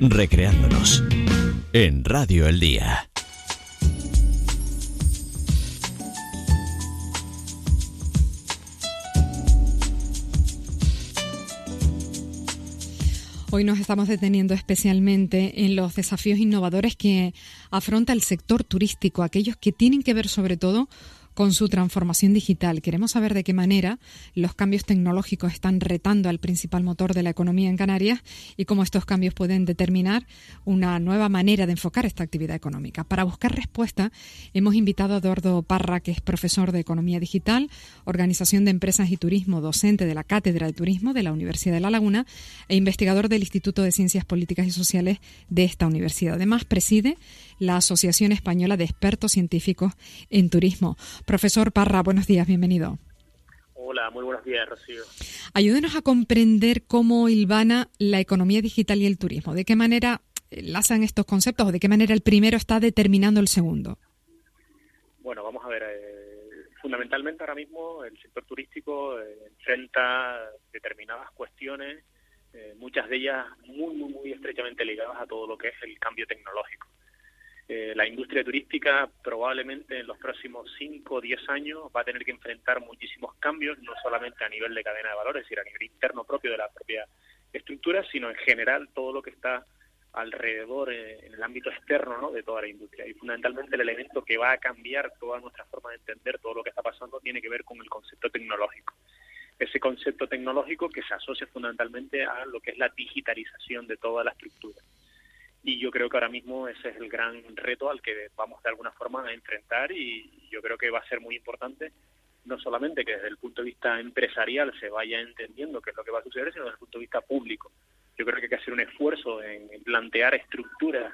recreándonos en Radio El Día. Hoy nos estamos deteniendo especialmente en los desafíos innovadores que afronta el sector turístico, aquellos que tienen que ver sobre todo con su transformación digital. Queremos saber de qué manera los cambios tecnológicos están retando al principal motor de la economía en Canarias y cómo estos cambios pueden determinar una nueva manera de enfocar esta actividad económica. Para buscar respuesta, hemos invitado a Eduardo Parra, que es profesor de Economía Digital, Organización de Empresas y Turismo, docente de la Cátedra de Turismo de la Universidad de La Laguna e investigador del Instituto de Ciencias Políticas y Sociales de esta universidad. Además, preside la Asociación Española de Expertos Científicos en Turismo. Profesor Parra, buenos días, bienvenido. Hola, muy buenos días, Rocío. Ayúdenos a comprender cómo hilvana la economía digital y el turismo. ¿De qué manera enlazan estos conceptos o de qué manera el primero está determinando el segundo? Bueno, vamos a ver. Eh, fundamentalmente ahora mismo el sector turístico eh, enfrenta determinadas cuestiones, eh, muchas de ellas muy, muy, muy estrechamente ligadas a todo lo que es el cambio tecnológico. Eh, la industria turística probablemente en los próximos 5 o 10 años va a tener que enfrentar muchísimos cambios, no solamente a nivel de cadena de valores, es decir, a nivel interno propio de la propia estructura, sino en general todo lo que está alrededor eh, en el ámbito externo de toda la industria. Y fundamentalmente el elemento que va a cambiar toda nuestra forma de entender todo lo que está pasando tiene que ver con el concepto tecnológico. Ese concepto tecnológico que se asocia fundamentalmente a lo que es la digitalización de toda la estructura y yo creo que ahora mismo ese es el gran reto al que vamos de alguna forma a enfrentar y yo creo que va a ser muy importante no solamente que desde el punto de vista empresarial se vaya entendiendo qué es lo que va a suceder, sino desde el punto de vista público. Yo creo que hay que hacer un esfuerzo en, plantear estructuras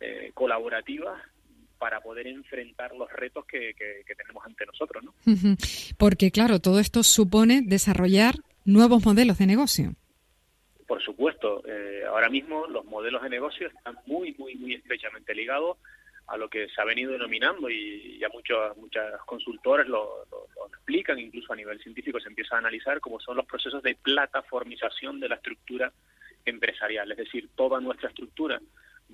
eh, colaborativas para poder enfrentar los retos que, que tenemos ante nosotros. ¿no? Porque, claro, todo esto supone desarrollar nuevos modelos de negocio. Por supuesto, eh, ahora mismo los modelos de negocio están muy, muy, muy estrechamente ligados a lo que se ha venido denominando y ya muchos muchos consultores lo, explican, incluso a nivel científico se empieza a analizar como son los procesos de plataformización de la estructura empresarial, es decir, toda nuestra estructura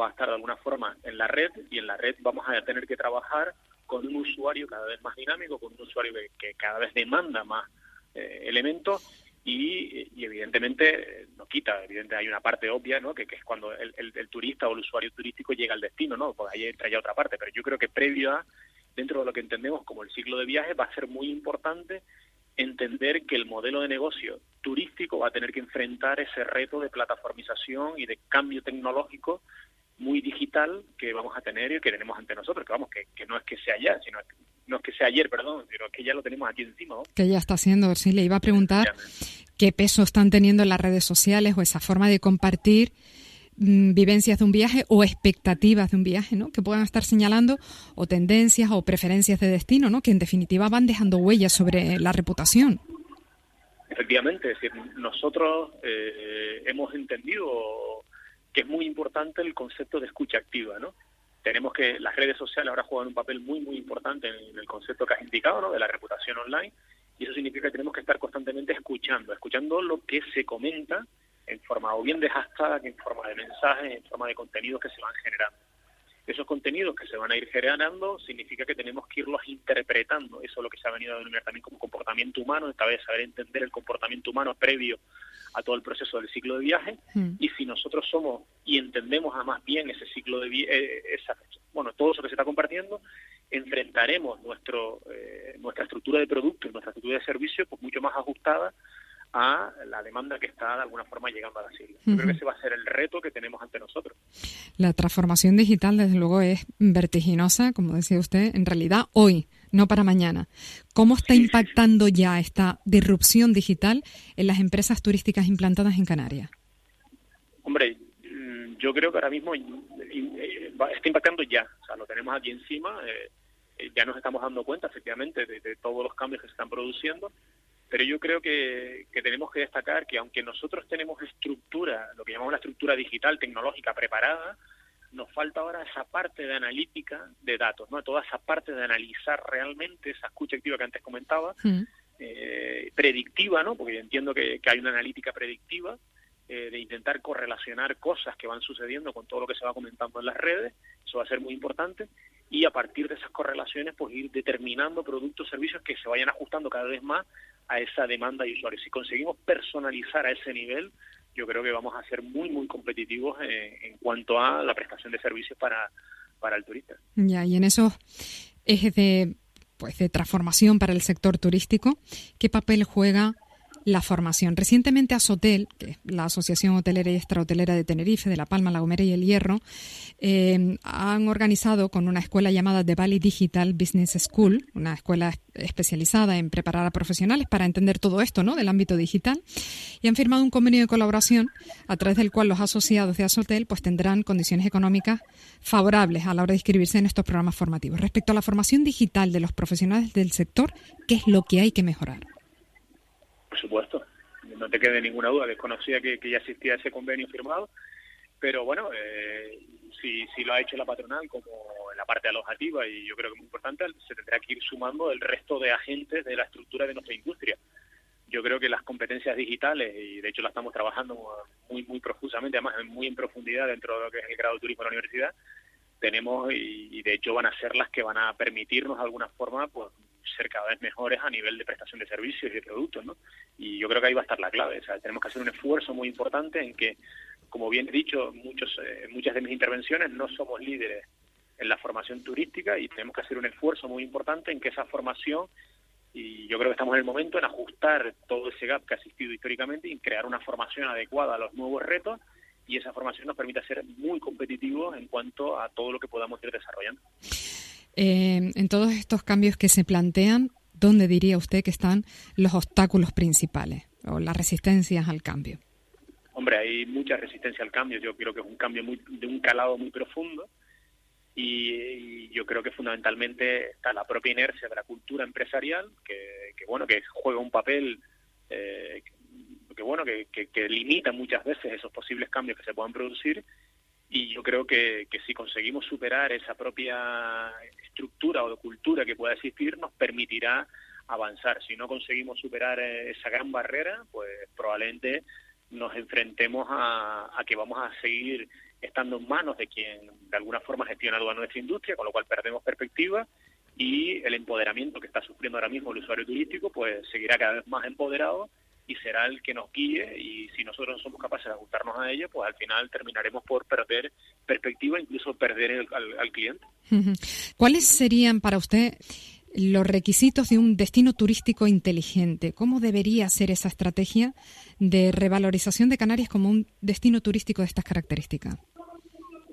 va a estar de alguna forma en la red y en la red vamos a tener que trabajar con un usuario cada vez más dinámico, con un usuario que, cada vez demanda más eh, elementos y, evidentemente no quita, evidentemente hay una parte obvia, ¿no? Que, es cuando el, turista o el usuario turístico llega al destino, ¿no? Pues ahí entra ya otra parte, pero yo creo que previo a, dentro de lo que entendemos como el ciclo de viaje, va a ser muy importante entender que el modelo de negocio turístico va a tener que enfrentar ese reto de plataformización y de cambio tecnológico muy digital que vamos a tener y que tenemos ante nosotros, que vamos, que, que no es que sea ya, sino que no es que sea ayer, perdón, sino que ya lo tenemos aquí encima. Que ya está haciendo, sí, le iba a preguntar qué peso están teniendo en las redes sociales o esa forma de compartir mm, vivencias de un viaje o expectativas de un viaje, ¿no? Que puedan estar señalando o tendencias o preferencias de destino, ¿no? Que en definitiva van dejando huellas sobre la reputación. Efectivamente, es decir, nosotros eh, hemos entendido que es muy importante el concepto de escucha activa, ¿no? tenemos que las redes sociales ahora juegan un papel muy muy importante en, el concepto que has indicado ¿no? de la reputación online y eso significa que tenemos que estar constantemente escuchando escuchando lo que se comenta en forma o bien de hashtag en forma de mensajes en forma de contenidos que se van generando esos contenidos que se van a ir generando significa que tenemos que irlos interpretando eso es lo que se ha venido a denominar también como comportamiento humano esta vez saber entender el comportamiento humano previo a todo el proceso del ciclo de viaje hmm. y si nosotros somos y entendemos a más bien ese ciclo de eh, esa, bueno, todo eso que se está compartiendo, enfrentaremos nuestro, eh, nuestra estructura de producto y nuestra estructura de servicio pues mucho más ajustada a la demanda que está de alguna forma llegando a la islas. Yo creo que ese va a ser el reto que tenemos ante nosotros. La transformación digital, desde luego, es vertiginosa, como decía usted, en realidad hoy no para mañana. ¿Cómo está impactando ya esta disrupción digital en las empresas turísticas implantadas en Canarias? Hombre, mm, yo creo que ahora mismo eh, está impactando ya, o sea, lo tenemos aquí encima, eh, eh, ya nos estamos dando cuenta efectivamente de, todos los cambios que se están produciendo, pero yo creo que, que, tenemos que destacar que aunque nosotros tenemos estructura, lo que llamamos la estructura digital tecnológica preparada, nos falta ahora esa parte de analítica de datos, ¿no? Toda esa parte de analizar realmente esa escucha activa que antes comentaba, mm. eh, predictiva, ¿no? Porque yo entiendo que, hay una analítica predictiva eh, de intentar correlacionar cosas que van sucediendo con todo lo que se va comentando en las redes, eso va a ser muy importante, y a partir de esas correlaciones pues ir determinando productos, servicios que se vayan ajustando cada vez más a esa demanda de usuarios. Si conseguimos personalizar a ese nivel, yo creo que vamos a ser muy, muy competitivos eh, en cuanto a la prestación de servicios para, para el turista. Ya, y en esos ejes de, pues, de transformación para el sector turístico, ¿qué papel juega la formación. Recientemente Asotel, que es la Asociación Hotelera y Extrahotelera de Tenerife, de La Palma, La Gomera y El Hierro, eh, han organizado con una escuela llamada The Valley Digital Business School, una escuela especializada en preparar a profesionales para entender todo esto ¿no? del ámbito digital, y han firmado un convenio de colaboración a través del cual los asociados de Asotel pues, tendrán condiciones económicas favorables a la hora de inscribirse en estos programas formativos. Respecto a la formación digital de los profesionales del sector, ¿qué es lo que hay que mejorar? Por supuesto, no te quede ninguna duda. Desconocía que, que ya existía ese convenio firmado, pero bueno, eh, si, si lo ha hecho la patronal como en la parte alojativa, y yo creo que es muy importante, se tendrá que ir sumando el resto de agentes de la estructura de nuestra industria. Yo creo que las competencias digitales, y de hecho la estamos trabajando muy, muy profusamente, además muy en profundidad dentro de lo que es el grado de turismo de la universidad, tenemos y de hecho van a ser las que van a permitirnos de alguna forma pues ser cada vez mejores a nivel de prestación de servicios y de productos, ¿no? Y yo creo que ahí va a estar la clave. O sea, tenemos que hacer un esfuerzo muy importante en que, como bien he dicho, muchos, eh, muchas de mis intervenciones no somos líderes en la formación turística y tenemos que hacer un esfuerzo muy importante en que esa formación y yo creo que estamos en el momento en ajustar todo ese gap que ha existido históricamente y crear una formación adecuada a los nuevos retos y esa formación nos permite ser muy competitivos en cuanto a todo lo que podamos ir desarrollando. Eh, en todos estos cambios que se plantean, ¿dónde diría usted que están los obstáculos principales o las resistencias al cambio? Hombre, hay mucha resistencia al cambio. Yo creo que es un cambio muy, de un calado muy profundo y, yo creo que fundamentalmente está la propia inercia de la cultura empresarial que, que bueno que juega un papel eh, que bueno que, limita muchas veces esos posibles cambios que se puedan producir y yo creo que, que, si conseguimos superar esa propia estructura o cultura que pueda existir, nos permitirá avanzar. Si no conseguimos superar eh, esa gran barrera, pues probablemente nos enfrentemos a, a que vamos a seguir estando en manos de quien de alguna forma gestiona toda nuestra industria, con lo cual perdemos perspectiva y el empoderamiento que está sufriendo ahora mismo el usuario turístico, pues seguirá cada vez más empoderado y será el que nos guíe y si nosotros no somos capaces de ajustarnos a ello, pues al final terminaremos por perder perspectiva, incluso perder el, al, al cliente. ¿Cuáles serían para usted los requisitos de un destino turístico inteligente? ¿Cómo debería ser esa estrategia de revalorización de Canarias como un destino turístico de estas características?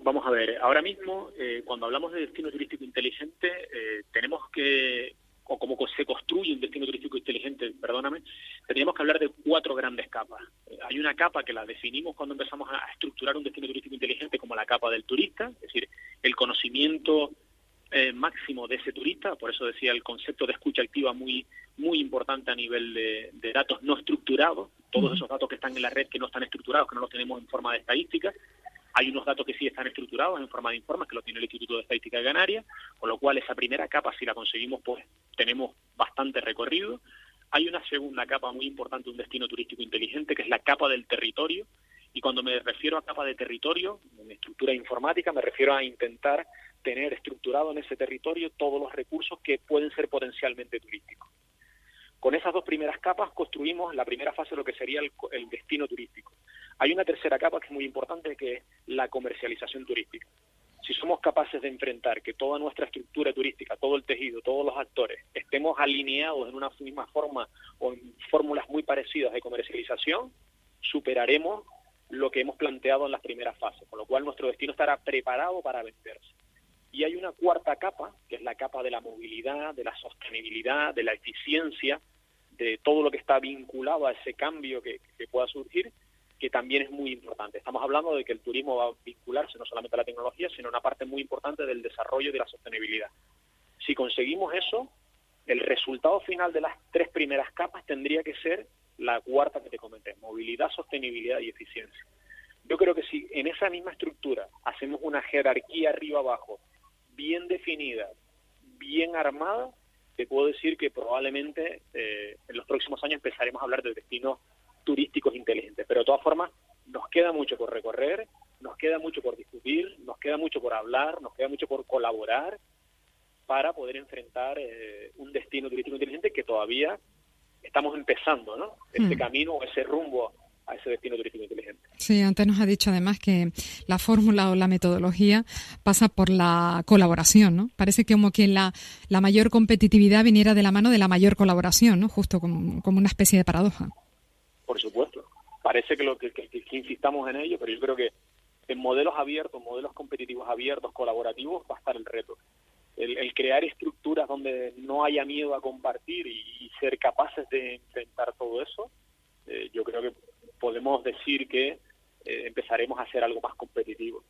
Vamos a ver, ahora mismo, eh, cuando hablamos de destino turístico inteligente, eh, tenemos que o cómo se construye un destino turístico inteligente, perdóname, tendríamos que hablar de cuatro grandes capas. Eh, hay una capa que la definimos cuando empezamos a estructurar un destino turístico inteligente como la capa del turista, es decir, el conocimiento eh, máximo de ese turista, por eso decía el concepto de escucha activa muy muy importante a nivel de, de datos no estructurados, todos esos datos que están en la red que no están estructurados, que no los tenemos en forma de estadística, hay unos datos que sí están estructurados en forma de informes, que lo tiene el Instituto de Estadística de Canarias, con lo cual esa primera capa, si la conseguimos, pues tenemos bastante recorrido. Hay una segunda capa muy importante un destino turístico inteligente, que es la capa del territorio. Y cuando me refiero a capa de territorio, en estructura informática, me refiero a intentar tener estructurado en ese territorio todos los recursos que pueden ser potencialmente turísticos. Con esas dos primeras capas construimos la primera fase de lo que sería el, el destino turístico. Hay una tercera capa que es muy importante, que es la comercialización turística. Si somos capaces de enfrentar que toda nuestra estructura turística, todo el tejido, todos los actores, estemos alineados en una misma forma o en fórmulas muy parecidas de comercialización, superaremos lo que hemos planteado en las primeras fases, con lo cual nuestro destino estará preparado para venderse. Y hay una cuarta capa, que es la capa de la movilidad, de la sostenibilidad, de la eficiencia, de todo lo que está vinculado a ese cambio que, que pueda surgir, que también es muy importante. Estamos hablando de que el turismo va a vincularse no solamente a la tecnología, sino a una parte muy importante del desarrollo de la sostenibilidad. Si conseguimos eso, el resultado final de las tres primeras capas tendría que ser la cuarta que te comenté, movilidad, sostenibilidad y eficiencia. Yo creo que si en esa misma estructura hacemos una jerarquía arriba-abajo bien definida, bien armada, te puedo decir que probablemente eh, en los próximos años empezaremos a hablar de destinos turísticos inteligentes. Pero de todas formas, nos queda mucho por recorrer, nos queda mucho por discutir, nos queda mucho por hablar, nos queda mucho por colaborar para poder enfrentar eh, un destino turístico inteligente que todavía estamos empezando, ¿no? Ese hmm. camino o ese rumbo a ese destino turístico inteligente. Sí, antes nos ha dicho además que la fórmula o la metodología pasa por la colaboración, ¿no? Parece que como que la, la mayor competitividad viniera de la mano de la mayor colaboración, ¿no? Justo como, como una especie de paradoja. Parece que, lo que, insistamos en ello, pero yo creo que en modelos abiertos, modelos competitivos abiertos, colaborativos, va a estar el reto. El, crear estructuras donde no haya miedo a compartir y, ser capaces de enfrentar todo eso, eh, yo creo que podemos decir que eh, empezaremos a hacer algo más competitivo.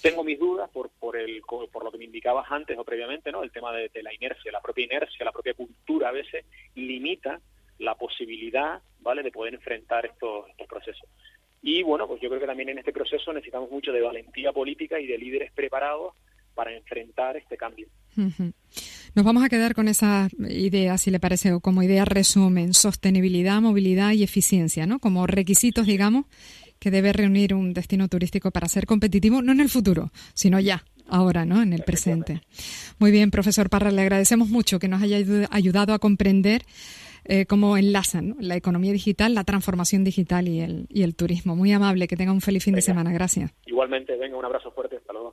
Tengo mis dudas por, por, el, por lo que me indicabas antes o previamente, ¿no? El tema de, la inercia, la propia inercia, la propia cultura a veces limita la posibilidad, ¿vale?, de poder enfrentar estos, estos procesos. Y bueno, pues yo creo que también en este proceso necesitamos mucho de valentía política y de líderes preparados para enfrentar este cambio. Nos vamos a quedar con esa idea, si le parece, o como idea resumen, sostenibilidad, movilidad y eficiencia, ¿no? Como requisitos, digamos, que debe reunir un destino turístico para ser competitivo, no en el futuro, sino ya, ahora, ¿no? En el presente. Muy bien, profesor Parra, le agradecemos mucho que nos haya ayudado a comprender eh, cómo enlazan la economía digital, la transformación digital y el, y el turismo. Muy amable, que tenga un feliz fin de semana. Gracias. Igualmente, venga, un abrazo fuerte. Hasta luego.